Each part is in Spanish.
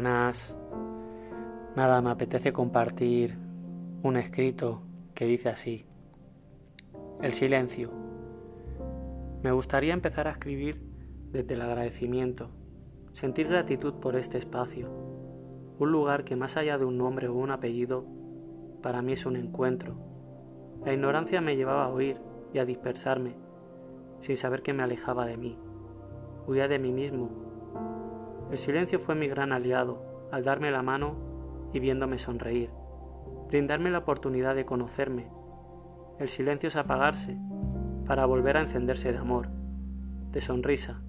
Nada, me apetece compartir un escrito que dice así. El silencio. Me gustaría empezar a escribir desde el agradecimiento, sentir gratitud por este espacio, un lugar que más allá de un nombre o un apellido, para mí es un encuentro. La ignorancia me llevaba a oír y a dispersarme, sin saber que me alejaba de mí. Huía de mí mismo el silencio fue mi gran aliado al darme la mano y viéndome sonreír, brindarme la oportunidad de conocerme. El silencio es apagarse para volver a encenderse de amor, de sonrisa,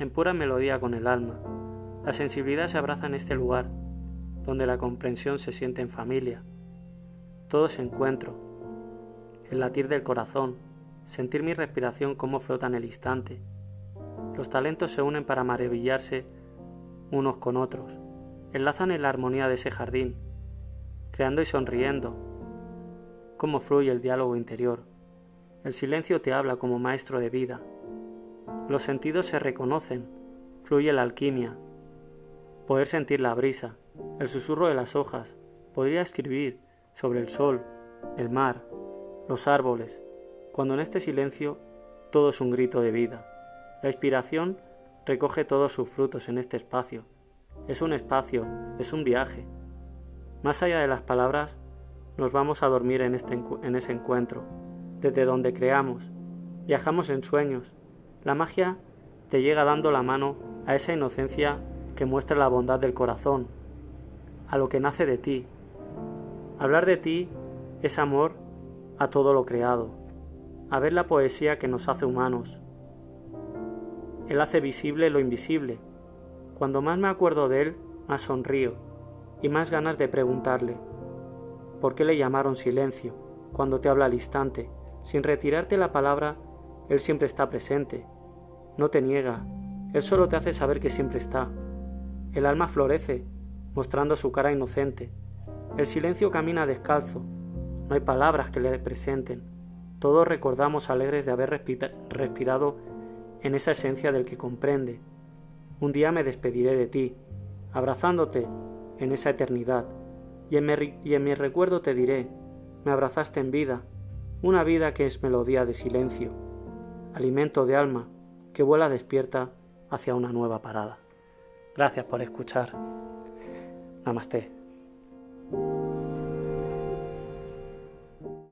en pura melodía con el alma. La sensibilidad se abraza en este lugar, donde la comprensión se siente en familia. Todo es encuentro, el latir del corazón, sentir mi respiración como flota en el instante. Los talentos se unen para maravillarse unos con otros, enlazan en la armonía de ese jardín, creando y sonriendo. Cómo fluye el diálogo interior. El silencio te habla como maestro de vida. Los sentidos se reconocen, fluye la alquimia. Poder sentir la brisa, el susurro de las hojas, podría escribir sobre el sol, el mar, los árboles, cuando en este silencio todo es un grito de vida. La inspiración recoge todos sus frutos en este espacio. Es un espacio, es un viaje. Más allá de las palabras, nos vamos a dormir en, este, en ese encuentro, desde donde creamos, viajamos en sueños. La magia te llega dando la mano a esa inocencia que muestra la bondad del corazón, a lo que nace de ti. Hablar de ti es amor a todo lo creado, a ver la poesía que nos hace humanos, él hace visible lo invisible. Cuando más me acuerdo de Él, más sonrío y más ganas de preguntarle, ¿por qué le llamaron silencio cuando te habla al instante? Sin retirarte la palabra, Él siempre está presente. No te niega, Él solo te hace saber que siempre está. El alma florece, mostrando su cara inocente. El silencio camina descalzo, no hay palabras que le presenten. Todos recordamos alegres de haber respirado en esa esencia del que comprende. Un día me despediré de ti, abrazándote en esa eternidad, y en, mi, recuerdo te diré, me abrazaste en vida, una vida que es melodía de silencio, alimento de alma que vuela despierta hacia una nueva parada. Gracias por escuchar. Namaste.